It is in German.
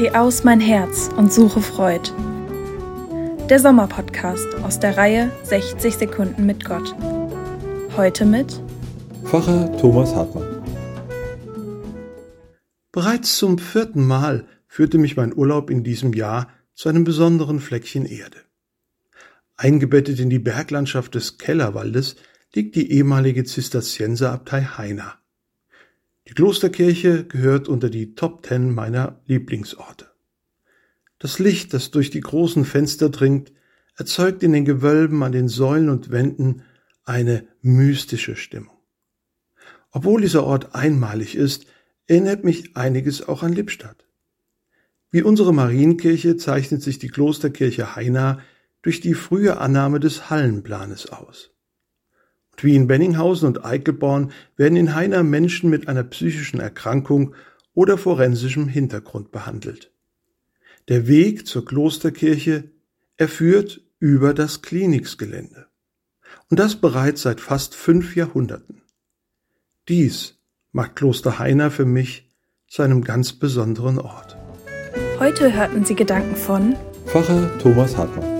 Geh aus mein Herz und suche Freud. Der Sommerpodcast aus der Reihe 60 Sekunden mit Gott. Heute mit Pfarrer Thomas Hartmann. Bereits zum vierten Mal führte mich mein Urlaub in diesem Jahr zu einem besonderen Fleckchen Erde. Eingebettet in die Berglandschaft des Kellerwaldes liegt die ehemalige Zisterzienserabtei Heina. Die Klosterkirche gehört unter die Top Ten meiner Lieblingsorte. Das Licht, das durch die großen Fenster dringt, erzeugt in den Gewölben an den Säulen und Wänden eine mystische Stimmung. Obwohl dieser Ort einmalig ist, erinnert mich einiges auch an Lippstadt. Wie unsere Marienkirche zeichnet sich die Klosterkirche Heina durch die frühe Annahme des Hallenplanes aus. Und wie in Benninghausen und Eickelborn werden in Heiner Menschen mit einer psychischen Erkrankung oder forensischem Hintergrund behandelt. Der Weg zur Klosterkirche erführt über das Kliniksgelände. Und das bereits seit fast fünf Jahrhunderten. Dies macht Kloster Heiner für mich zu einem ganz besonderen Ort. Heute hörten Sie Gedanken von Pfarrer Thomas Hartmann.